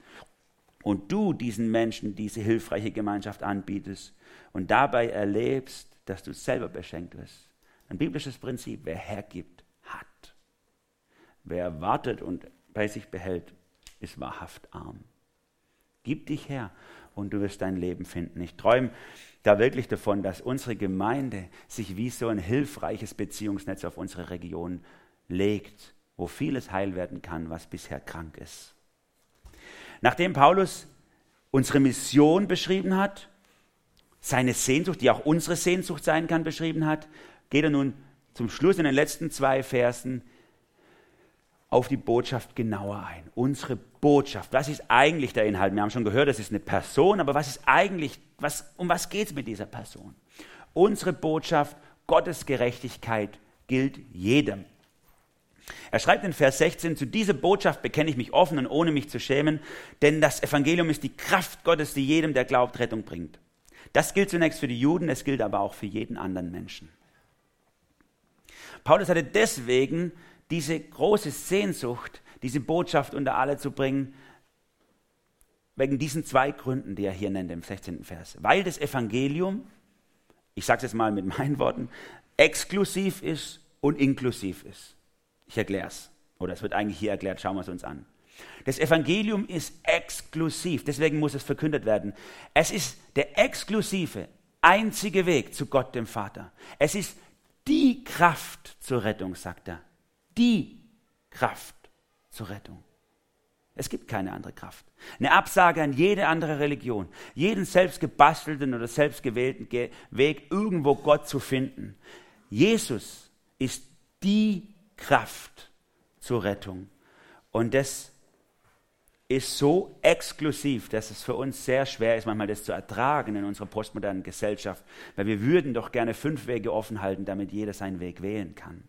und du diesen Menschen diese hilfreiche Gemeinschaft anbietest und dabei erlebst, dass du selber beschenkt wirst. Ein biblisches Prinzip, wer hergibt, hat. Wer wartet und bei sich behält, ist wahrhaft arm. Gib dich her und du wirst dein Leben finden. Ich träume da wirklich davon, dass unsere Gemeinde sich wie so ein hilfreiches Beziehungsnetz auf unsere Region legt, wo vieles heil werden kann, was bisher krank ist. Nachdem Paulus unsere Mission beschrieben hat, seine Sehnsucht, die auch unsere Sehnsucht sein kann, beschrieben hat, geht er nun zum Schluss in den letzten zwei Versen auf die Botschaft genauer ein. Unsere Botschaft. Was ist eigentlich der Inhalt? Wir haben schon gehört, das ist eine Person, aber was ist eigentlich, was, um was geht es mit dieser Person? Unsere Botschaft, Gottes Gerechtigkeit gilt jedem. Er schreibt in Vers 16, zu dieser Botschaft bekenne ich mich offen und ohne mich zu schämen, denn das Evangelium ist die Kraft Gottes, die jedem, der glaubt, Rettung bringt. Das gilt zunächst für die Juden, es gilt aber auch für jeden anderen Menschen. Paulus hatte deswegen diese große Sehnsucht, diese Botschaft unter alle zu bringen, wegen diesen zwei Gründen, die er hier nennt im 16. Vers. Weil das Evangelium, ich sage es jetzt mal mit meinen Worten, exklusiv ist und inklusiv ist. Ich erkläre es. Oder es wird eigentlich hier erklärt, schauen wir es uns an. Das Evangelium ist exklusiv, deswegen muss es verkündet werden. Es ist der exklusive, einzige Weg zu Gott dem Vater. Es ist die Kraft zur Rettung, sagt er. Die Kraft zur Rettung. Es gibt keine andere Kraft. Eine Absage an jede andere Religion, jeden selbst gebastelten oder selbst gewählten Weg, irgendwo Gott zu finden. Jesus ist die Kraft zur Rettung. Und das ist so exklusiv, dass es für uns sehr schwer ist, manchmal das zu ertragen in unserer postmodernen Gesellschaft, weil wir würden doch gerne fünf Wege offen halten, damit jeder seinen Weg wählen kann.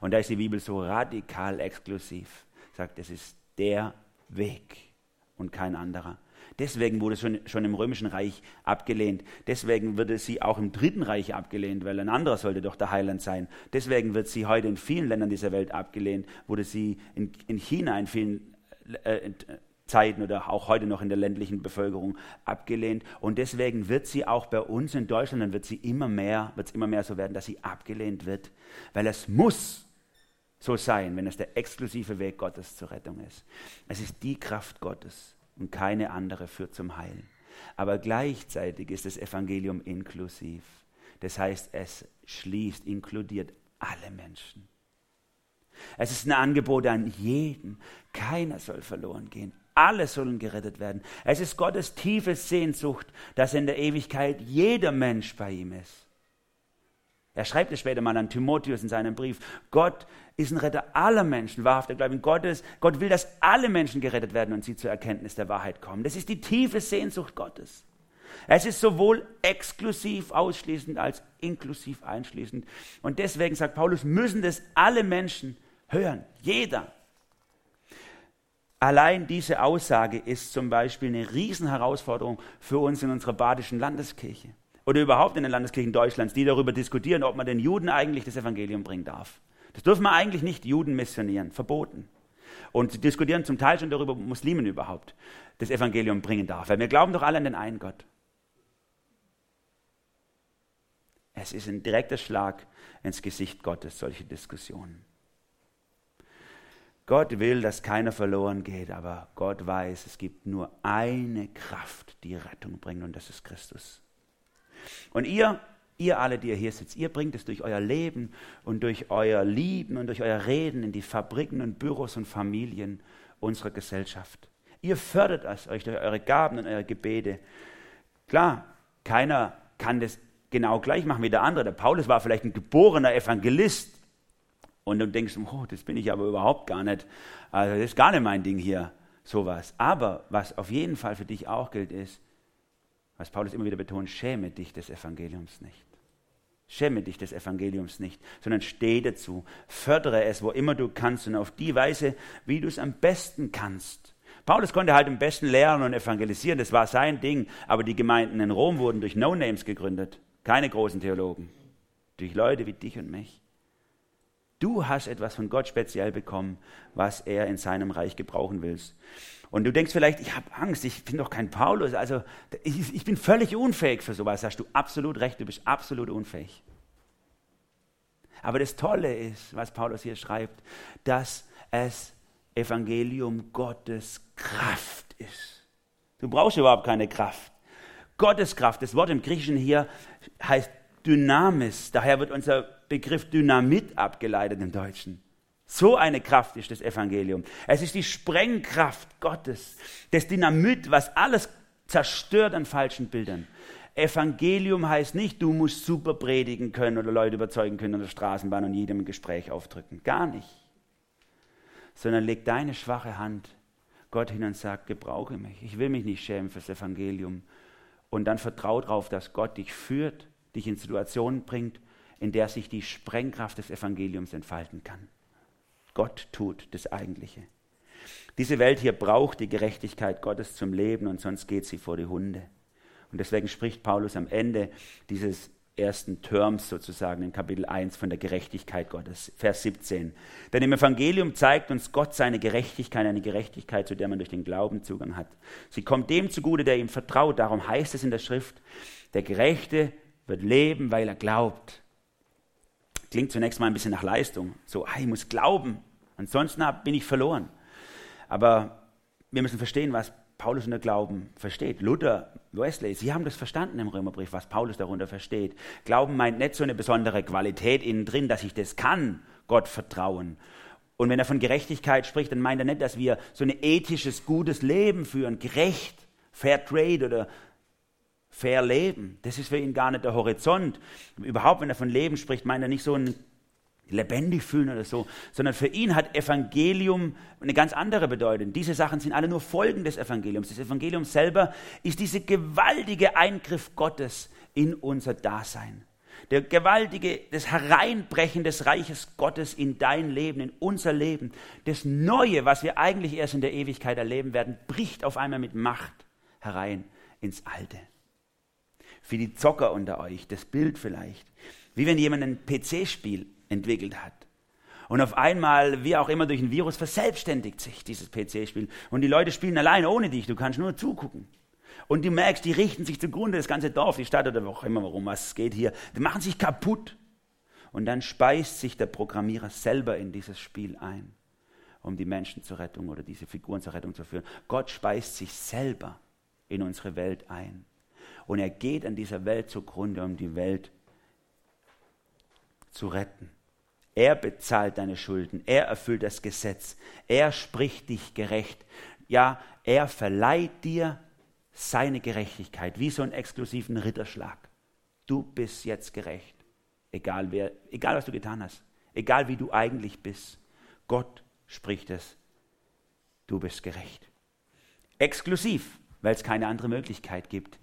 Und da ist die Bibel so radikal exklusiv, sagt, es ist der Weg und kein anderer. Deswegen wurde schon, schon im Römischen Reich abgelehnt. Deswegen wurde sie auch im Dritten Reich abgelehnt, weil ein anderer sollte doch der Heiland sein. Deswegen wird sie heute in vielen Ländern dieser Welt abgelehnt. Wurde sie in, in China in vielen äh, Zeiten oder auch heute noch in der ländlichen Bevölkerung abgelehnt. Und deswegen wird sie auch bei uns in Deutschland, dann wird sie immer mehr, wird es immer mehr so werden, dass sie abgelehnt wird, weil es muss so sein, wenn es der exklusive Weg Gottes zur Rettung ist. Es ist die Kraft Gottes und keine andere führt zum Heil. Aber gleichzeitig ist das Evangelium inklusiv. Das heißt, es schließt, inkludiert alle Menschen. Es ist ein Angebot an jeden. Keiner soll verloren gehen. Alle sollen gerettet werden. Es ist Gottes tiefe Sehnsucht, dass in der Ewigkeit jeder Mensch bei ihm ist. Er schreibt es später mal an Timotheus in seinem Brief. Gott ist ein Retter aller Menschen, wahrhafter Glauben Gottes. Gott will, dass alle Menschen gerettet werden und sie zur Erkenntnis der Wahrheit kommen. Das ist die tiefe Sehnsucht Gottes. Es ist sowohl exklusiv ausschließend als inklusiv einschließend. Und deswegen sagt Paulus, müssen das alle Menschen hören. Jeder. Allein diese Aussage ist zum Beispiel eine Riesenherausforderung für uns in unserer badischen Landeskirche oder überhaupt in den Landeskirchen Deutschlands, die darüber diskutieren, ob man den Juden eigentlich das Evangelium bringen darf. Das dürfen wir eigentlich nicht Juden missionieren, verboten. Und sie diskutieren zum Teil schon darüber, ob Muslimen überhaupt das Evangelium bringen darf. Weil wir glauben doch alle an den einen Gott. Es ist ein direkter Schlag ins Gesicht Gottes, solche Diskussionen. Gott will, dass keiner verloren geht, aber Gott weiß, es gibt nur eine Kraft, die Rettung bringt, und das ist Christus. Und ihr, ihr alle, die ihr hier sitzt, ihr bringt es durch euer Leben und durch euer Lieben und durch euer Reden in die Fabriken und Büros und Familien unserer Gesellschaft. Ihr fördert es euch durch eure Gaben und eure Gebete. Klar, keiner kann das genau gleich machen wie der andere. Der Paulus war vielleicht ein geborener Evangelist, und du denkst, oh, das bin ich aber überhaupt gar nicht. Also das ist gar nicht mein Ding hier, sowas. Aber was auf jeden Fall für dich auch gilt, ist, was Paulus immer wieder betont, schäme dich des Evangeliums nicht. Schäme dich des Evangeliums nicht, sondern steh dazu, fördere es, wo immer du kannst und auf die Weise, wie du es am besten kannst. Paulus konnte halt am besten lehren und evangelisieren, das war sein Ding, aber die Gemeinden in Rom wurden durch No-Names gegründet, keine großen Theologen, durch Leute wie dich und mich. Du hast etwas von Gott speziell bekommen, was er in seinem Reich gebrauchen will. Und du denkst vielleicht, ich habe Angst, ich bin doch kein Paulus, also ich, ich bin völlig unfähig für sowas. Hast du absolut recht, du bist absolut unfähig. Aber das Tolle ist, was Paulus hier schreibt, dass es Evangelium Gottes Kraft ist. Du brauchst überhaupt keine Kraft. Gottes Kraft, das Wort im Griechischen hier heißt Dynamis. Daher wird unser Begriff Dynamit abgeleitet im Deutschen. So eine Kraft ist das Evangelium. Es ist die Sprengkraft Gottes, das Dynamit, was alles zerstört an falschen Bildern. Evangelium heißt nicht, du musst super predigen können oder Leute überzeugen können in der Straßenbahn und jedem ein Gespräch aufdrücken. Gar nicht. Sondern leg deine schwache Hand Gott hin und sag, gebrauche mich. Ich will mich nicht schämen fürs Evangelium. Und dann vertrau darauf, dass Gott dich führt, dich in Situationen bringt, in der sich die Sprengkraft des Evangeliums entfalten kann. Gott tut das Eigentliche. Diese Welt hier braucht die Gerechtigkeit Gottes zum Leben und sonst geht sie vor die Hunde. Und deswegen spricht Paulus am Ende dieses ersten Terms sozusagen in Kapitel 1 von der Gerechtigkeit Gottes, Vers 17. Denn im Evangelium zeigt uns Gott seine Gerechtigkeit, eine Gerechtigkeit, zu der man durch den Glauben Zugang hat. Sie kommt dem zugute, der ihm vertraut. Darum heißt es in der Schrift, der Gerechte wird leben, weil er glaubt. Klingt zunächst mal ein bisschen nach Leistung. So, ah, ich muss glauben, ansonsten bin ich verloren. Aber wir müssen verstehen, was Paulus unter Glauben versteht. Luther, Wesley, sie haben das verstanden im Römerbrief, was Paulus darunter versteht. Glauben meint nicht so eine besondere Qualität innen drin, dass ich das kann, Gott vertrauen. Und wenn er von Gerechtigkeit spricht, dann meint er nicht, dass wir so ein ethisches, gutes Leben führen, gerecht, Fair Trade oder fair leben. Das ist für ihn gar nicht der Horizont. Überhaupt, wenn er von Leben spricht, meint er nicht so ein lebendig fühlen oder so, sondern für ihn hat Evangelium eine ganz andere Bedeutung. Diese Sachen sind alle nur Folgen des Evangeliums. Das Evangelium selber ist dieser gewaltige Eingriff Gottes in unser Dasein. Der gewaltige, das Hereinbrechen des Reiches Gottes in dein Leben, in unser Leben. Das Neue, was wir eigentlich erst in der Ewigkeit erleben werden, bricht auf einmal mit Macht herein ins Alte für die Zocker unter euch, das Bild vielleicht. Wie wenn jemand ein PC-Spiel entwickelt hat. Und auf einmal, wie auch immer durch ein Virus, verselbstständigt sich dieses PC-Spiel. Und die Leute spielen allein ohne dich, du kannst nur zugucken. Und du merkst, die richten sich zugrunde, das ganze Dorf, die Stadt oder wo auch immer, warum was geht hier, die machen sich kaputt. Und dann speist sich der Programmierer selber in dieses Spiel ein, um die Menschen zur Rettung oder diese Figuren zur Rettung zu führen. Gott speist sich selber in unsere Welt ein. Und er geht an dieser Welt zugrunde, um die Welt zu retten. Er bezahlt deine Schulden, er erfüllt das Gesetz, er spricht dich gerecht. Ja, er verleiht dir seine Gerechtigkeit, wie so einen exklusiven Ritterschlag. Du bist jetzt gerecht. Egal, wer, egal was du getan hast, egal wie du eigentlich bist. Gott spricht es. Du bist gerecht. Exklusiv, weil es keine andere Möglichkeit gibt.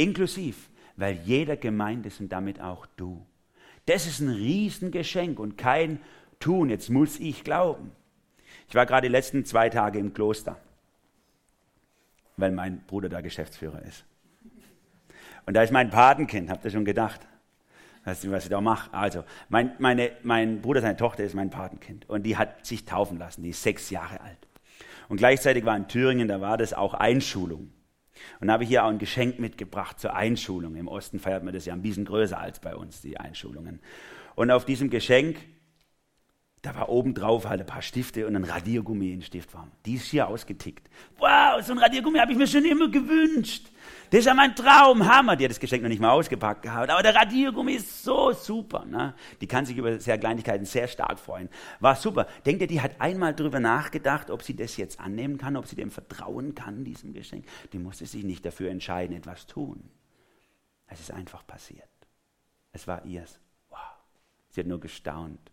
Inklusiv, weil jeder gemeint ist und damit auch du. Das ist ein Riesengeschenk und kein Tun, jetzt muss ich glauben. Ich war gerade die letzten zwei Tage im Kloster, weil mein Bruder da Geschäftsführer ist. Und da ist mein Patenkind, habt ihr schon gedacht? Weißt du, was ich da mache? Also, mein, meine, mein Bruder, seine Tochter ist mein Patenkind und die hat sich taufen lassen, die ist sechs Jahre alt. Und gleichzeitig war in Thüringen, da war das auch Einschulung. Und habe hier auch ein Geschenk mitgebracht zur Einschulung. Im Osten feiert man das ja ein bisschen größer als bei uns, die Einschulungen. Und auf diesem Geschenk da war oben drauf halt ein paar Stifte und ein Radiergummi in Stiftform. Die ist hier ausgetickt. Wow, so ein Radiergummi habe ich mir schon immer gewünscht. Das ist ja mein Traum. Hammer. Die hat das Geschenk noch nicht mal ausgepackt gehabt. Aber der Radiergummi ist so super. Ne? Die kann sich über sehr Kleinigkeiten sehr stark freuen. War super. Denkt ihr, die hat einmal darüber nachgedacht, ob sie das jetzt annehmen kann, ob sie dem vertrauen kann, diesem Geschenk? Die musste sich nicht dafür entscheiden, etwas tun. Es ist einfach passiert. Es war ihrs. Wow. Sie hat nur gestaunt.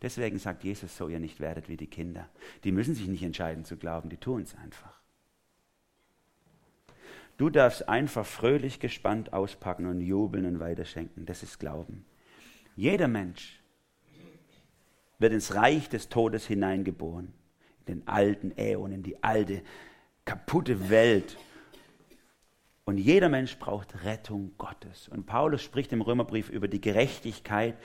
Deswegen sagt Jesus so, ihr nicht werdet wie die Kinder. Die müssen sich nicht entscheiden zu glauben, die tun es einfach. Du darfst einfach fröhlich gespannt auspacken und jubeln und weiterschenken. Das ist Glauben. Jeder Mensch wird ins Reich des Todes hineingeboren, in den alten Äon, in die alte, kaputte Welt, und jeder Mensch braucht Rettung Gottes. Und Paulus spricht im Römerbrief über die Gerechtigkeit,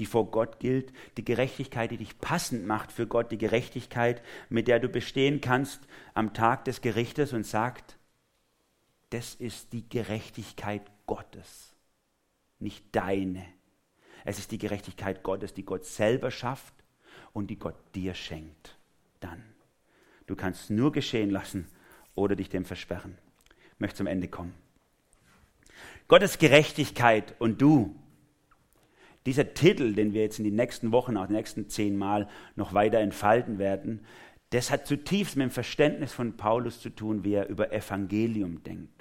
die vor Gott gilt, die Gerechtigkeit, die dich passend macht für Gott, die Gerechtigkeit, mit der du bestehen kannst am Tag des Gerichtes und sagt, das ist die Gerechtigkeit Gottes, nicht deine. Es ist die Gerechtigkeit Gottes, die Gott selber schafft und die Gott dir schenkt. Dann. Du kannst nur geschehen lassen oder dich dem versperren möchte zum Ende kommen. Gottes Gerechtigkeit und du. Dieser Titel, den wir jetzt in den nächsten Wochen, auch die nächsten zehn Mal noch weiter entfalten werden, das hat zutiefst mit dem Verständnis von Paulus zu tun, wie er über Evangelium denkt.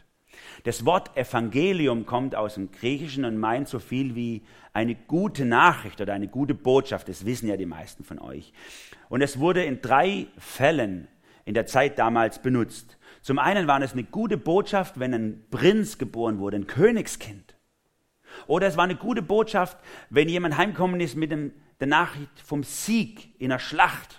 Das Wort Evangelium kommt aus dem Griechischen und meint so viel wie eine gute Nachricht oder eine gute Botschaft. Das wissen ja die meisten von euch. Und es wurde in drei Fällen in der Zeit damals benutzt. Zum einen war es eine gute Botschaft, wenn ein Prinz geboren wurde, ein Königskind. Oder es war eine gute Botschaft, wenn jemand heimgekommen ist mit dem, der Nachricht vom Sieg in einer Schlacht.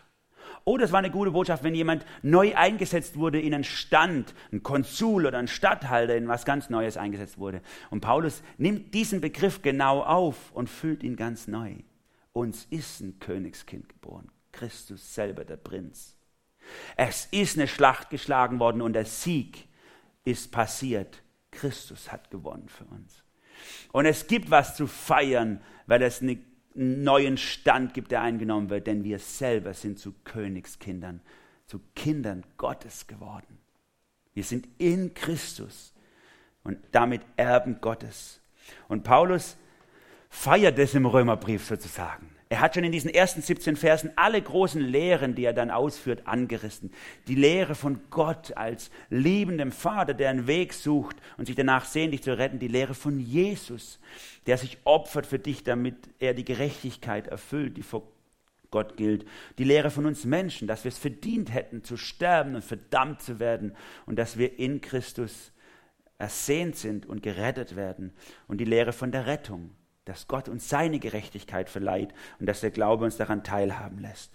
Oder es war eine gute Botschaft, wenn jemand neu eingesetzt wurde in einen Stand, ein Konsul oder ein Statthalter, in was ganz Neues eingesetzt wurde. Und Paulus nimmt diesen Begriff genau auf und füllt ihn ganz neu. Uns ist ein Königskind geboren, Christus selber, der Prinz. Es ist eine Schlacht geschlagen worden und der Sieg ist passiert. Christus hat gewonnen für uns. Und es gibt was zu feiern, weil es neuen Stand gibt, der eingenommen wird, denn wir selber sind zu Königskindern, zu Kindern Gottes geworden. Wir sind in Christus und damit Erben Gottes. Und Paulus feiert das im Römerbrief sozusagen. Er hat schon in diesen ersten 17 Versen alle großen Lehren, die er dann ausführt, angerissen. Die Lehre von Gott als liebendem Vater, der einen Weg sucht und sich danach sehnt, dich zu retten. Die Lehre von Jesus, der sich opfert für dich, damit er die Gerechtigkeit erfüllt, die vor Gott gilt. Die Lehre von uns Menschen, dass wir es verdient hätten, zu sterben und verdammt zu werden und dass wir in Christus ersehnt sind und gerettet werden. Und die Lehre von der Rettung, dass Gott uns seine Gerechtigkeit verleiht und dass der Glaube uns daran teilhaben lässt.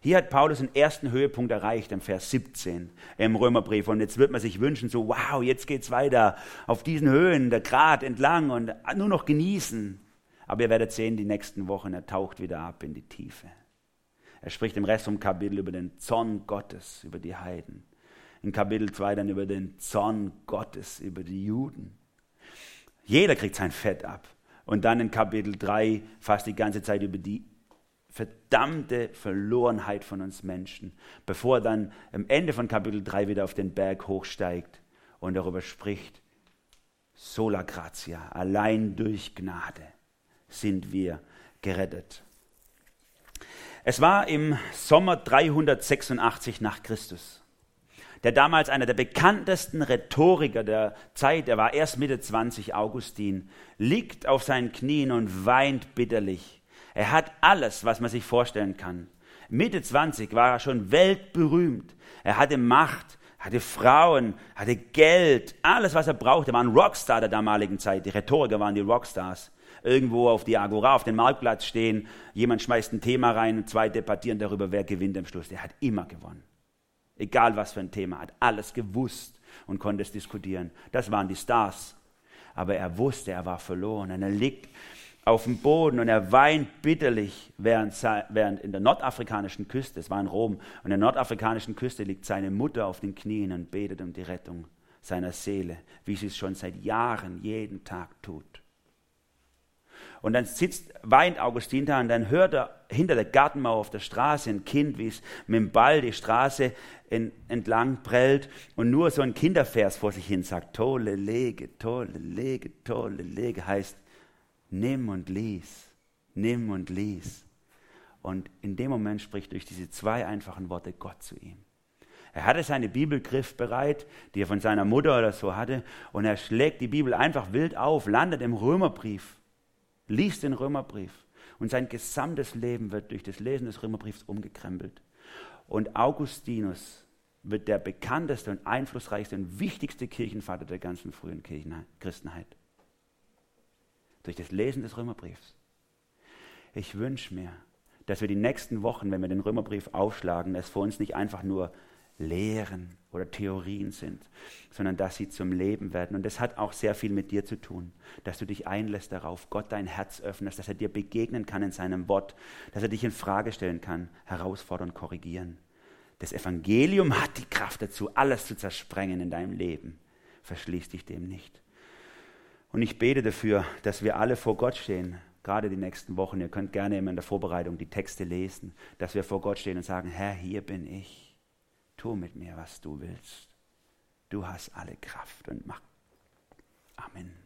Hier hat Paulus den ersten Höhepunkt erreicht, im Vers 17 im Römerbrief. Und jetzt wird man sich wünschen, so, wow, jetzt geht's weiter auf diesen Höhen, der Grat entlang und nur noch genießen. Aber ihr werdet sehen, die nächsten Wochen, er taucht wieder ab in die Tiefe. Er spricht im Rest vom Kapitel über den Zorn Gottes, über die Heiden. In Kapitel 2 dann über den Zorn Gottes, über die Juden. Jeder kriegt sein Fett ab. Und dann in Kapitel 3 fast die ganze Zeit über die verdammte Verlorenheit von uns Menschen, bevor er dann am Ende von Kapitel 3 wieder auf den Berg hochsteigt und darüber spricht, sola gratia, allein durch Gnade sind wir gerettet. Es war im Sommer 386 nach Christus. Der damals einer der bekanntesten Rhetoriker der Zeit, er war erst Mitte 20, Augustin, liegt auf seinen Knien und weint bitterlich. Er hat alles, was man sich vorstellen kann. Mitte 20 war er schon weltberühmt. Er hatte Macht, hatte Frauen, hatte Geld, alles, was er brauchte. Er war ein Rockstar der damaligen Zeit. Die Rhetoriker waren die Rockstars. Irgendwo auf die Agora, auf dem Marktplatz stehen, jemand schmeißt ein Thema rein und zwei debattieren darüber, wer gewinnt am Schluss. Der hat immer gewonnen. Egal was für ein Thema, hat alles gewusst und konnte es diskutieren. Das waren die Stars. Aber er wusste, er war verloren. Und er liegt auf dem Boden und er weint bitterlich, während, während in der nordafrikanischen Küste, es war in Rom, und in der nordafrikanischen Küste liegt seine Mutter auf den Knien und betet um die Rettung seiner Seele, wie sie es schon seit Jahren jeden Tag tut. Und dann sitzt, weint Augustin da und dann hört er hinter der Gartenmauer auf der Straße ein Kind, wie es mit dem Ball die Straße in, entlang prellt und nur so ein Kindervers vor sich hin sagt, tolle Lege, tolle Lege, tolle Lege, heißt, nimm und lies, nimm und lies. Und in dem Moment spricht durch diese zwei einfachen Worte Gott zu ihm. Er hatte seine Bibel griffbereit, die er von seiner Mutter oder so hatte, und er schlägt die Bibel einfach wild auf, landet im Römerbrief liest den Römerbrief und sein gesamtes Leben wird durch das Lesen des Römerbriefs umgekrempelt. Und Augustinus wird der bekannteste und einflussreichste und wichtigste Kirchenvater der ganzen frühen Christenheit. Durch das Lesen des Römerbriefs. Ich wünsche mir, dass wir die nächsten Wochen, wenn wir den Römerbrief aufschlagen, es für uns nicht einfach nur Lehren oder Theorien sind, sondern dass sie zum Leben werden. Und das hat auch sehr viel mit dir zu tun, dass du dich einlässt darauf, Gott dein Herz öffnest, dass er dir begegnen kann in seinem Wort, dass er dich in Frage stellen kann, herausfordern, korrigieren. Das Evangelium hat die Kraft dazu, alles zu zersprengen in deinem Leben. Verschließ dich dem nicht. Und ich bete dafür, dass wir alle vor Gott stehen, gerade die nächsten Wochen. Ihr könnt gerne immer in der Vorbereitung die Texte lesen, dass wir vor Gott stehen und sagen, Herr, hier bin ich tu mit mir, was du willst. Du hast alle Kraft und Macht. Amen.